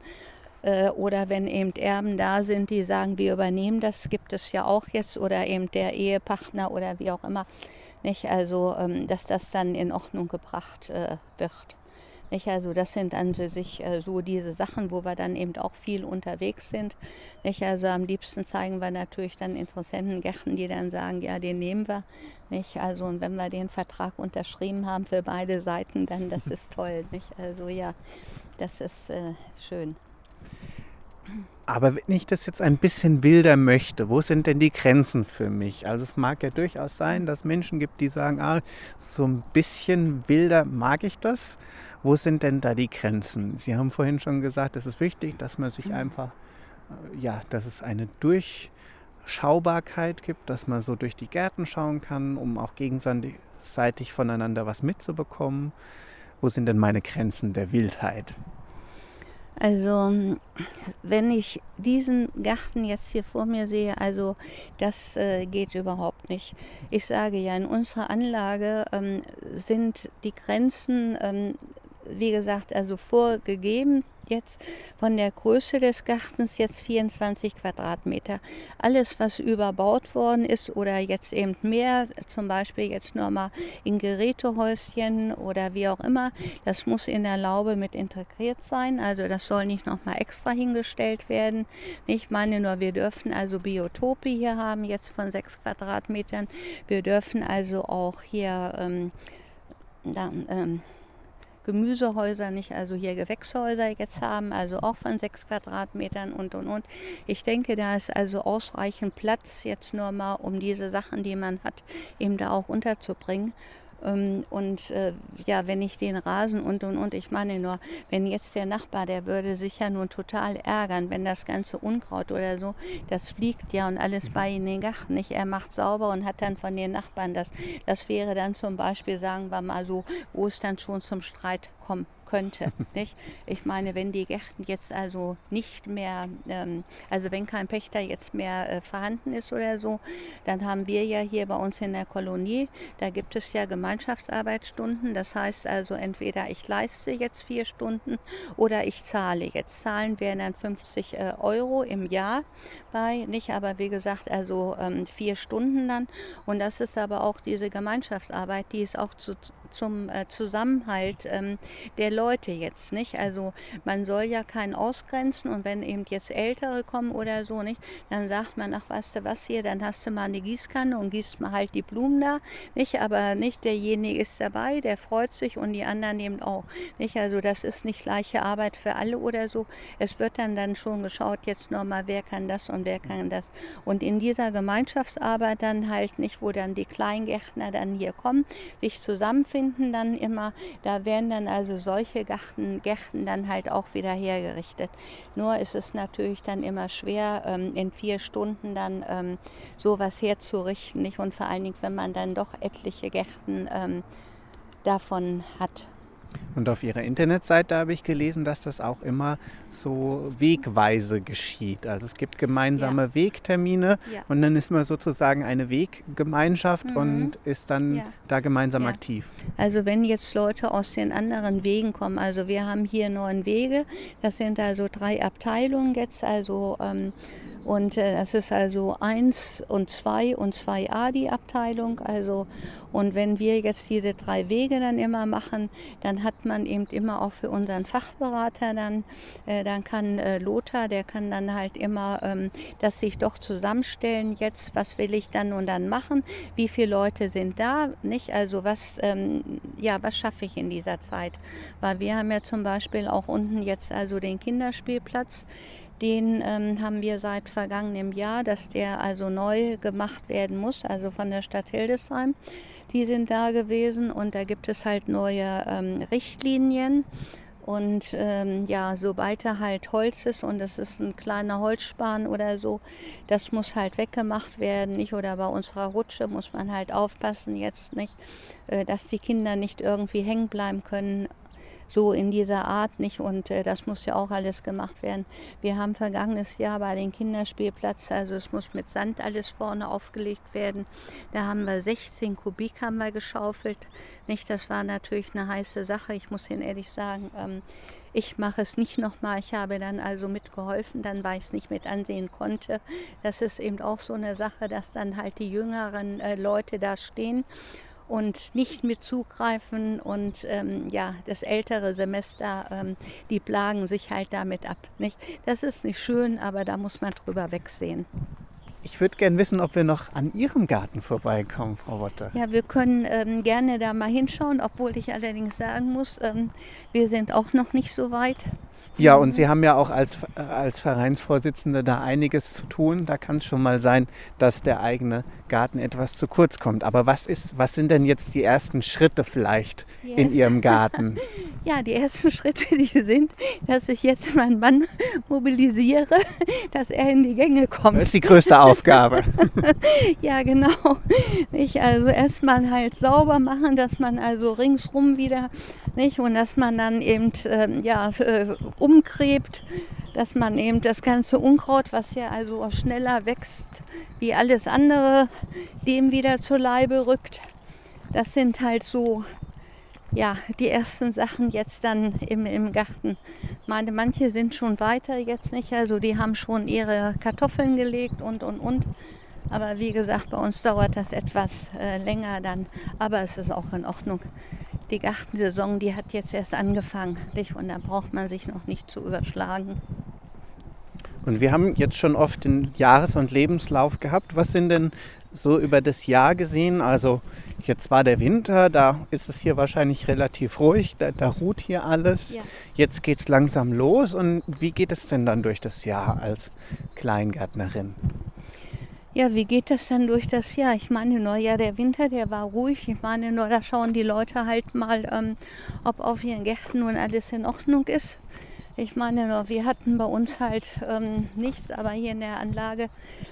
Äh, oder wenn eben Erben da sind, die sagen, wir übernehmen das, gibt es ja auch jetzt, oder eben der Ehepartner oder wie auch immer. Nicht? Also, ähm, dass das dann in Ordnung gebracht äh, wird. Nicht? Also das sind an für sich äh, so diese Sachen, wo wir dann eben auch viel unterwegs sind. Nicht? Also am liebsten zeigen wir natürlich dann Interessentengärten, die dann sagen, ja, den nehmen wir. Nicht? Also und wenn wir den Vertrag unterschrieben haben für beide Seiten, dann das ist toll. Nicht? Also ja, das ist äh, schön. Aber wenn ich das jetzt ein bisschen wilder möchte, wo sind denn die Grenzen für mich? Also es mag ja durchaus sein, dass Menschen gibt, die sagen, ah, so ein bisschen wilder mag ich das. Wo sind denn da die Grenzen? Sie haben vorhin schon gesagt, es ist wichtig, dass man sich einfach, äh, ja, dass es eine Durchschaubarkeit gibt, dass man so durch die Gärten schauen kann, um auch gegenseitig voneinander was mitzubekommen. Wo sind denn meine Grenzen der Wildheit? Also wenn ich diesen Garten jetzt hier vor mir sehe, also das äh, geht überhaupt nicht. Ich sage ja, in unserer Anlage ähm, sind die Grenzen, ähm, wie gesagt, also vorgegeben jetzt von der Größe des Gartens jetzt 24 Quadratmeter. Alles, was überbaut worden ist oder jetzt eben mehr, zum Beispiel jetzt nur mal in Gerätehäuschen oder wie auch immer, das muss in der Laube mit integriert sein. Also das soll nicht nochmal extra hingestellt werden. Ich meine nur, wir dürfen also Biotope hier haben, jetzt von 6 Quadratmetern. Wir dürfen also auch hier ähm, dann, ähm, Gemüsehäuser, nicht also hier Gewächshäuser jetzt haben, also auch von sechs Quadratmetern und und und. Ich denke, da ist also ausreichend Platz jetzt nur mal, um diese Sachen, die man hat, eben da auch unterzubringen. Ähm, Und äh, ja, wenn ich den Rasen und und und, ich meine nur, wenn jetzt der Nachbar, der würde sich ja nun total ärgern, wenn das ganze Unkraut oder so, das fliegt ja und alles bei in den Garten, nicht? Er macht sauber und hat dann von den Nachbarn das. Das wäre dann zum Beispiel, sagen wir mal so, wo es dann schon zum Streit kommen könnte. Nicht? Ich meine, wenn die Gärten jetzt also nicht mehr, ähm, also wenn kein Pächter jetzt mehr äh, vorhanden ist oder so, dann haben wir ja hier bei uns in der Kolonie, da gibt es ja Gemeinschaftsarbeitsstunden. Das heißt also entweder ich leiste jetzt vier Stunden oder ich zahle. Jetzt zahlen wir dann 50 äh, Euro im Jahr bei, nicht? Aber wie gesagt, also ähm, vier Stunden dann. Und das ist aber auch diese Gemeinschaftsarbeit, die ist auch zu, zum äh, Zusammenhalt ähm, der Leute jetzt, nicht? Also man soll ja keinen ausgrenzen und wenn eben jetzt Ältere kommen oder so, nicht? Dann sagt man, ach, weißt du was hier, dann hast du mal eine Gießkanne und gießt mal halt die Blumen da, nicht? Aber nicht derjenige ist dabei, der freut sich und die anderen eben auch, nicht? Also das ist nicht gleiche Arbeit für alle oder so. Es wird dann dann schon geschaut, jetzt nochmal, wer kann das und wer kann das. Und in dieser Gemeinschaftsarbeit dann halt nicht, wo dann die Kleingärtner dann hier kommen, sich zusammenfinden dann immer, da werden dann also solche Garten, Gärten dann halt auch wieder hergerichtet. Nur ist es natürlich dann immer schwer, ähm, in vier Stunden dann ähm, sowas herzurichten, nicht? Und vor allen Dingen, wenn man dann doch etliche Gärten ähm, davon hat. Und auf Ihrer Internetseite habe ich gelesen, dass das auch immer so wegweise geschieht. Also es gibt gemeinsame ja. Wegtermine ja. und dann ist man sozusagen eine Weggemeinschaft mhm. und ist dann ja. da gemeinsam aktiv. Also wenn jetzt Leute aus den anderen Wegen kommen, also wir haben hier neun Wege, das sind also drei Abteilungen jetzt, also ähm, und äh, das ist also 1 und 2 und 2a die Abteilung. Also, und wenn wir jetzt diese drei Wege dann immer machen, dann hat man eben immer auch für unseren Fachberater dann, äh, dann kann äh, Lothar, der kann dann halt immer ähm, das sich doch zusammenstellen, jetzt was will ich dann und dann machen, wie viele Leute sind da, nicht? Also was, ähm, ja, was schaffe ich in dieser Zeit? Weil wir haben ja zum Beispiel auch unten jetzt also den Kinderspielplatz. Den ähm, haben wir seit vergangenem Jahr, dass der also neu gemacht werden muss, also von der Stadt Hildesheim. Die sind da gewesen und da gibt es halt neue ähm, Richtlinien. Und ähm, ja, sobald da halt Holz ist und es ist ein kleiner Holzspan oder so, das muss halt weggemacht werden, nicht? Oder bei unserer Rutsche muss man halt aufpassen jetzt nicht, äh, dass die Kinder nicht irgendwie hängen bleiben können so in dieser Art nicht. Und äh, das muss ja auch alles gemacht werden. Wir haben vergangenes Jahr bei den Kinderspielplatz, also es muss mit Sand alles vorne aufgelegt werden. Da haben wir 16 Kubik haben wir geschaufelt. Nicht, das war natürlich eine heiße Sache. Ich muss Ihnen ehrlich sagen, ähm, ich mache es nicht nochmal. Ich habe dann also mitgeholfen, dann weil ich es nicht mit ansehen konnte. Das ist eben auch so eine Sache, dass dann halt die jüngeren äh, Leute da stehen und nicht mit zugreifen. Und ähm, ja, das ältere Semester, ähm, die plagen sich halt damit ab. Nicht? Das ist nicht schön, aber da muss man drüber wegsehen. Ich würde gerne wissen, ob wir noch an Ihrem Garten vorbeikommen, Frau Wotte. Ja, wir können ähm, gerne da mal hinschauen, obwohl ich allerdings sagen muss, ähm, wir sind auch noch nicht so weit. Ja, und Sie haben ja auch als, als Vereinsvorsitzende da einiges zu tun. Da kann es schon mal sein, dass der eigene Garten etwas zu kurz kommt. Aber was, ist, was sind denn jetzt die ersten Schritte vielleicht yes. in Ihrem Garten? ja, die ersten Schritte, die sind, dass ich jetzt meinen Mann mobilisiere, dass er in die Gänge kommt. Das ist die größte Aufgabe. ja, genau. Ich also erstmal halt sauber machen, dass man also ringsrum wieder, nicht? Und dass man dann eben ähm, ja, äh, umgräbt, dass man eben das ganze Unkraut, was ja also schneller wächst wie alles andere, dem wieder zur Leibe rückt. Das sind halt so ja, die ersten Sachen jetzt dann im, im Garten. Meine, manche sind schon weiter jetzt nicht, also die haben schon ihre Kartoffeln gelegt und und und. Aber wie gesagt, bei uns dauert das etwas äh, länger dann, aber es ist auch in Ordnung die Gartensaison, die hat jetzt erst angefangen. Nicht? Und da braucht man sich noch nicht zu überschlagen. Und wir haben jetzt schon oft den Jahres- und Lebenslauf gehabt. Was sind denn so über das Jahr gesehen? Also jetzt war der Winter, da ist es hier wahrscheinlich relativ ruhig, da, da ruht hier alles. Ja. Jetzt geht es langsam los. Und wie geht es denn dann durch das Jahr als Kleingärtnerin? Ja, wie geht das dann durch das Jahr? Ich meine, nur ja, der Winter, der war ruhig. Ich meine, nur da schauen die Leute halt mal, ähm, ob auf ihren Gärten nun alles in Ordnung ist. Ich meine, nur wir hatten bei uns halt ähm, nichts, aber hier in der Anlage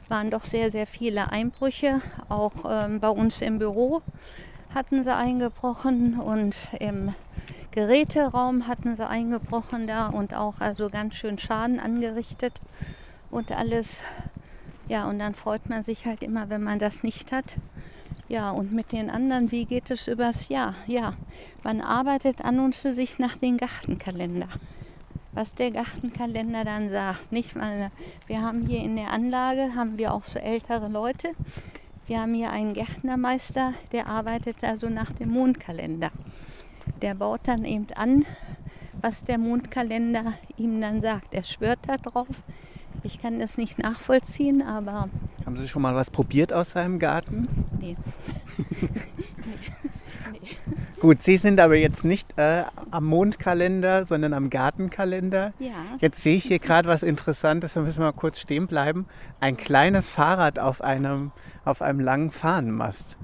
waren doch sehr, sehr viele Einbrüche. Auch ähm, bei uns im Büro hatten sie eingebrochen und im Geräteraum hatten sie eingebrochen da und auch also ganz schön Schaden angerichtet und alles. Ja, und dann freut man sich halt immer, wenn man das nicht hat. Ja, und mit den anderen, wie geht es übers Jahr? Ja, man arbeitet an und für sich nach dem Gartenkalender. Was der Gartenkalender dann sagt. Nicht? Wir haben hier in der Anlage, haben wir auch so ältere Leute. Wir haben hier einen Gärtnermeister, der arbeitet also nach dem Mondkalender. Der baut dann eben an, was der Mondkalender ihm dann sagt. Er schwört da drauf, ich kann das nicht nachvollziehen, aber. Haben Sie schon mal was probiert aus seinem Garten? Nee. nee. Gut, Sie sind aber jetzt nicht äh, am Mondkalender, sondern am Gartenkalender. Ja. Jetzt sehe ich hier gerade was Interessantes, da müssen wir mal kurz stehen bleiben. Ein kleines Fahrrad auf einem, auf einem langen Fahnenmast.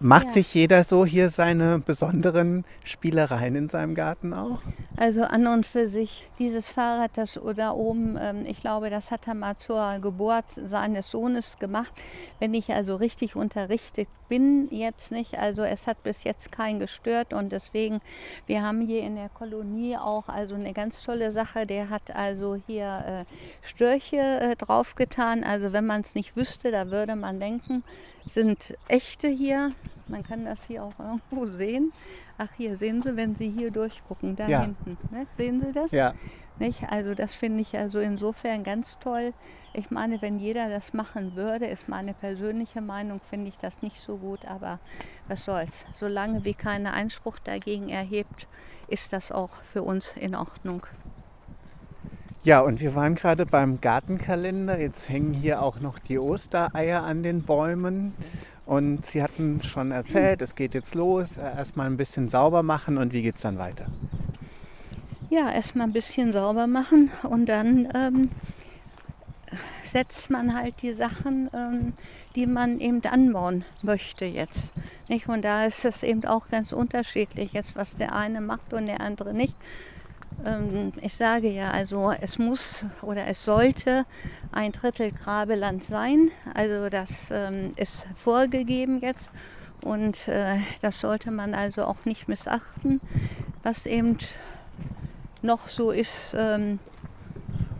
Macht ja. sich jeder so hier seine besonderen Spielereien in seinem Garten auch? Also an und für sich, dieses Fahrrad, das da oben, ähm, ich glaube, das hat er mal zur Geburt seines Sohnes gemacht. Wenn ich also richtig unterrichtet bin jetzt nicht, also es hat bis jetzt keinen gestört und deswegen, wir haben hier in der Kolonie auch also eine ganz tolle Sache, der hat also hier äh, Störche äh, draufgetan, also wenn man es nicht wüsste, da würde man denken, sind echte hier, man kann das hier auch irgendwo sehen. Ach, hier sehen Sie, wenn Sie hier durchgucken, da Ja. hinten. Ne? Sehen Sie das? Ja. Nicht? Also das finde ich also insofern ganz toll. Ich meine, wenn jeder das machen würde, ist meine persönliche Meinung, finde ich das nicht so gut. Aber was soll's. Solange wie keiner Einspruch dagegen erhebt, ist das auch für uns in Ordnung. Ja, und wir waren gerade beim Gartenkalender. Jetzt hängen hier auch noch die Ostereier an den Bäumen. Und Sie hatten schon erzählt, es geht jetzt los. Erstmal ein bisschen sauber machen und wie geht es dann weiter? Ja, erstmal ein bisschen sauber machen und dann ähm, setzt man halt die Sachen, ähm, die man eben anbauen möchte jetzt. Nicht? Und da ist es eben auch ganz unterschiedlich, jetzt was der eine macht und der andere nicht. Ähm, ich sage ja, also es muss oder es sollte ein Drittel Grabeland sein. Also das ähm, ist vorgegeben jetzt und äh, das sollte man also auch nicht missachten, was eben noch so ist. Ähm,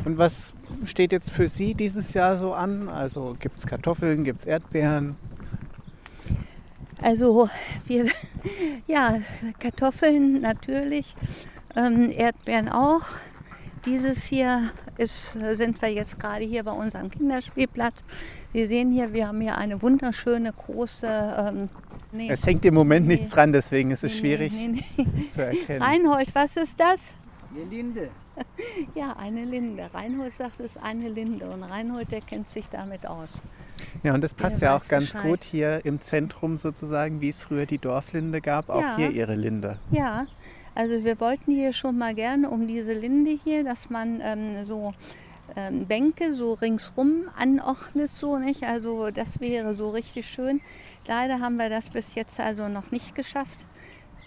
Und was steht jetzt für Sie dieses Jahr so an? Also gibt es Kartoffeln, gibt es Erdbeeren? Also wir, ja, Kartoffeln natürlich, ähm, Erdbeeren auch. Dieses hier ist, sind wir jetzt gerade hier bei unserem Kinderspielplatz. Wir sehen hier, wir haben hier eine wunderschöne große. Ähm, nee, Es hängt im Moment Nee. nichts dran, deswegen ist es nee, schwierig zu erkennen. Reinhold, was ist das? Die Linde. Ja, eine Linde. Reinhold sagt, es ist eine Linde und Reinhold, der kennt sich damit aus. Ja, und das passt Der ja auch ganz Bescheid. gut hier im Zentrum sozusagen, wie es früher die Dorflinde gab, auch Ja. hier Ihre Linde. Ja, also wir wollten hier schon mal gerne um diese Linde hier, dass man ähm, so ähm, Bänke so ringsrum anordnet, so nicht. Also das wäre so richtig schön. Leider haben wir das bis jetzt also noch nicht geschafft.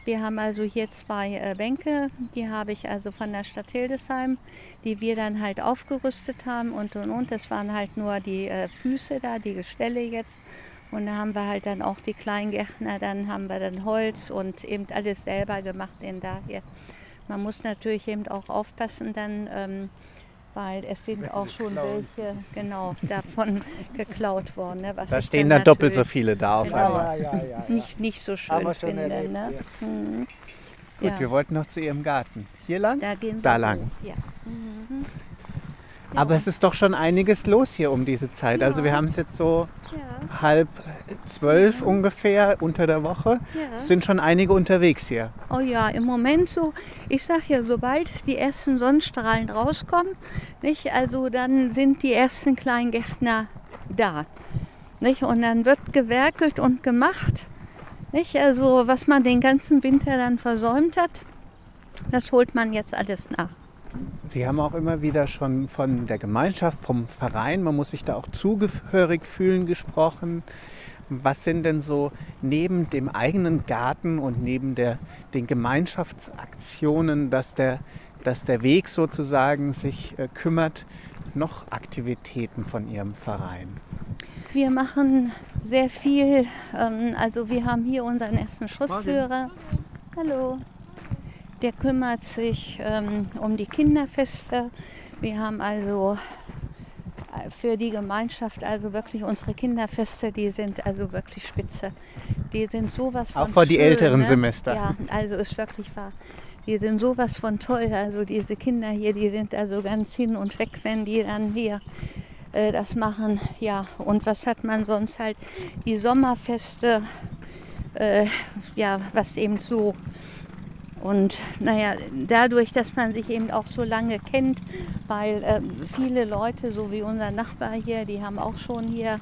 Wir haben also hier zwei äh, Bänke, die habe ich also von der Stadt Hildesheim, die wir dann halt aufgerüstet haben und und und. Das waren halt nur die äh, Füße da, die Gestelle jetzt. Und da haben wir halt dann auch die Kleingärtner, dann haben wir dann Holz und eben alles selber gemacht in daher. Man muss natürlich eben auch aufpassen dann, ähm, weil es sind Wenn auch schon klauen. welche genau davon geklaut worden. Ne, was Da stehen dann dann doppelt so viele da auf Genau. einmal. Ja, ja, ja. ja. Nicht, nicht so schön wir schon finde. erlebt, ne? ja. Mhm. Gut, Ja. wir wollten noch zu Ihrem Garten. Hier lang? Da Da lang. Ja. Aber Ja. es ist doch schon einiges los hier um diese Zeit. Also wir Ja. haben es jetzt so ja. halb zwölf ungefähr unter der Woche. Ja. Es sind schon einige unterwegs hier. Oh ja, im Moment so, ich sag ja, sobald die ersten Sonnenstrahlen rauskommen, nicht, also dann sind die ersten Kleingärtner da. Nicht? Und dann wird gewerkelt und gemacht. Nicht? Also was man den ganzen Winter dann versäumt hat, das holt man jetzt alles nach. Sie haben auch immer wieder schon von der Gemeinschaft, vom Verein, man muss sich da auch zugehörig fühlen, gesprochen. Was sind denn so neben dem eigenen Garten und neben der, den Gemeinschaftsaktionen, dass der, dass der Weg sozusagen sich äh, kümmert, noch Aktivitäten von Ihrem Verein? Wir machen sehr viel. Ähm, also wir haben hier unseren ersten Schriftführer. Hallo. Der kümmert sich ähm, um die Kinderfeste. Wir haben also äh, für die Gemeinschaft also wirklich unsere Kinderfeste, die sind also wirklich spitze. Die sind sowas von Auch vor die schön, älteren ne? Semester. Ja, also ist wirklich wahr. Die sind sowas von toll. Also diese Kinder hier, die sind also ganz hin und weg, wenn die dann hier äh, das machen. Ja, und was hat man sonst halt? Die Sommerfeste, äh, ja, was eben so. Und naja, dadurch, dass man sich eben auch so lange kennt, weil ähm, viele Leute, so wie unser Nachbar hier, die haben auch schon hier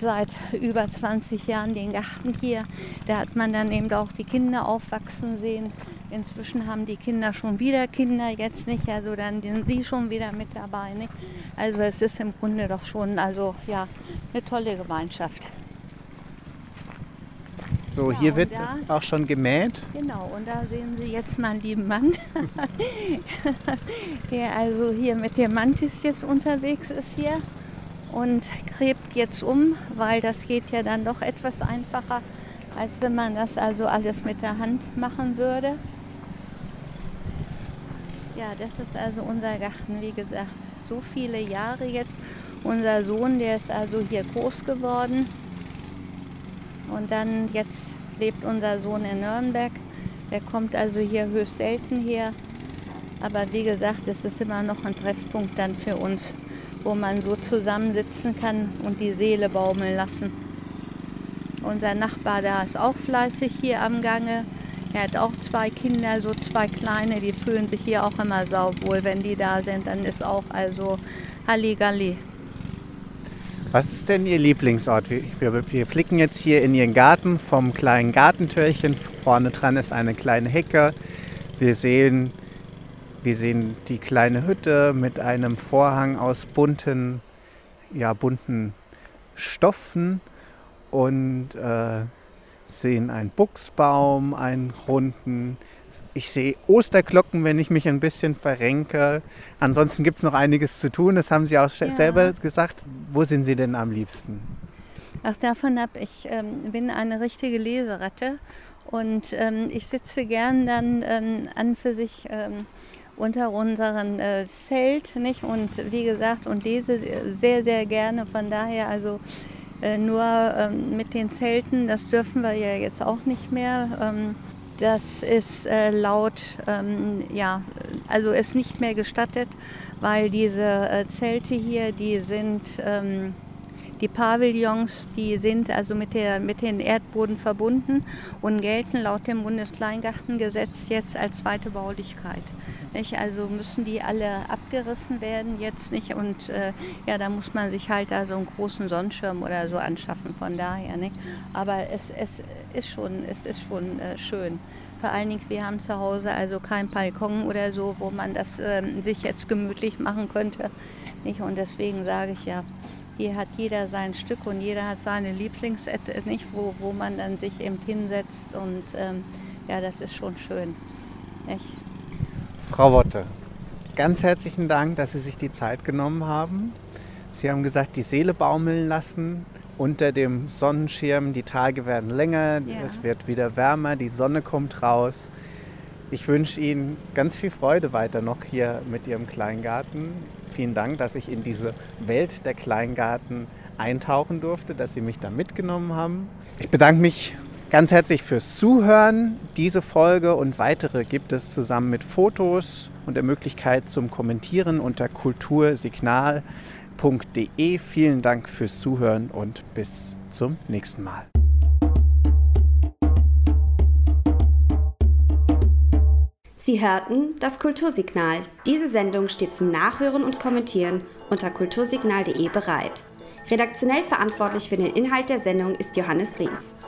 seit über 20 Jahren den Garten hier. Da hat man dann eben auch die Kinder aufwachsen sehen. Inzwischen haben die Kinder schon wieder Kinder, jetzt nicht, also dann sind die schon wieder mit dabei. Nicht? Also es ist im Grunde doch schon also ja eine tolle Gemeinschaft. So, Ja, hier wird da- auch schon gemäht. Genau, und da sehen Sie jetzt meinen lieben Mann, der also hier mit dem Mantis jetzt unterwegs ist hier. und gräbt jetzt um, weil das geht ja dann doch etwas einfacher, als wenn man das also alles mit der Hand machen würde. Ja, das ist also unser Garten, wie gesagt, so viele Jahre jetzt. Unser Sohn, der ist also hier groß geworden. Und dann jetzt lebt unser Sohn in Nürnberg. Der kommt also hier höchst selten her. Aber wie gesagt, es ist immer noch ein Treffpunkt dann für uns, wo man so zusammensitzen kann und die Seele baumeln lassen. Unser Nachbar da ist auch fleißig hier am Gange. Er hat auch zwei Kinder, so zwei kleine, die fühlen sich hier auch immer sauwohl. Wenn die da sind, dann ist auch also Halligalli. Was ist denn Ihr Lieblingsort? Wir, wir, wir blicken jetzt hier in Ihren Garten vom kleinen Gartentürchen. Vorne dran ist eine kleine Hecke. Wir sehen, wir sehen die kleine Hütte mit einem Vorhang aus bunten, ja, bunten Stoffen und äh, sehen einen Buchsbaum, einen runden. Ich sehe Osterglocken, wenn ich mich ein bisschen verrenke. Ansonsten gibt es noch einiges zu tun. Das haben Sie auch ja. selber gesagt. Wo sind Sie denn am liebsten? Ach, davon ab. Ich ähm, bin eine richtige Leseratte und ähm, ich sitze gern dann ähm, an für sich ähm, unter unserem äh, Zelt, nicht? Und wie gesagt, und lese sehr, sehr gerne. Von daher also äh, nur ähm, mit den Zelten, das dürfen wir ja jetzt auch nicht mehr. Ähm, das ist äh, laut, ähm, ja, also ist nicht mehr gestattet, weil diese äh, Zelte hier, die sind, ähm, die Pavillons, die sind also mit, der, mit den Erdboden verbunden und gelten laut dem Bundeskleingartengesetz jetzt als zweite Baulichkeit. Nicht? Also müssen die alle abgerissen werden jetzt nicht und äh, ja, da muss man sich halt da so einen großen Sonnenschirm oder so anschaffen, von daher nicht. Aber es, es ist schon, es ist schon äh, schön. Vor allen Dingen, wir haben zu Hause also kein Balkon oder so, wo man das äh, sich jetzt gemütlich machen könnte. Nicht? Und deswegen sage ich ja, hier hat jeder sein Stück und jeder hat seine Lieblings, nicht, wo, wo man dann sich eben hinsetzt und ähm, ja, das ist schon schön. Nicht? Frau Wotte, ganz herzlichen Dank, dass Sie sich die Zeit genommen haben. Sie haben gesagt, die Seele baumeln lassen unter dem Sonnenschirm. Die Tage werden länger, ja. es wird wieder wärmer, die Sonne kommt raus. Ich wünsche Ihnen ganz viel Freude weiter noch hier mit Ihrem Kleingarten. Vielen Dank, dass ich in diese Welt der Kleingarten eintauchen durfte, dass Sie mich da mitgenommen haben. Ich bedanke mich Ganz herzlich fürs Zuhören. Diese Folge und weitere gibt es zusammen mit Fotos und der Möglichkeit zum Kommentieren unter kultursignal.de. Vielen Dank fürs Zuhören und bis zum nächsten Mal. Sie hörten das Kultursignal. Diese Sendung steht zum Nachhören und Kommentieren unter kultursignal.de bereit. Redaktionell verantwortlich für den Inhalt der Sendung ist Johannes Ries.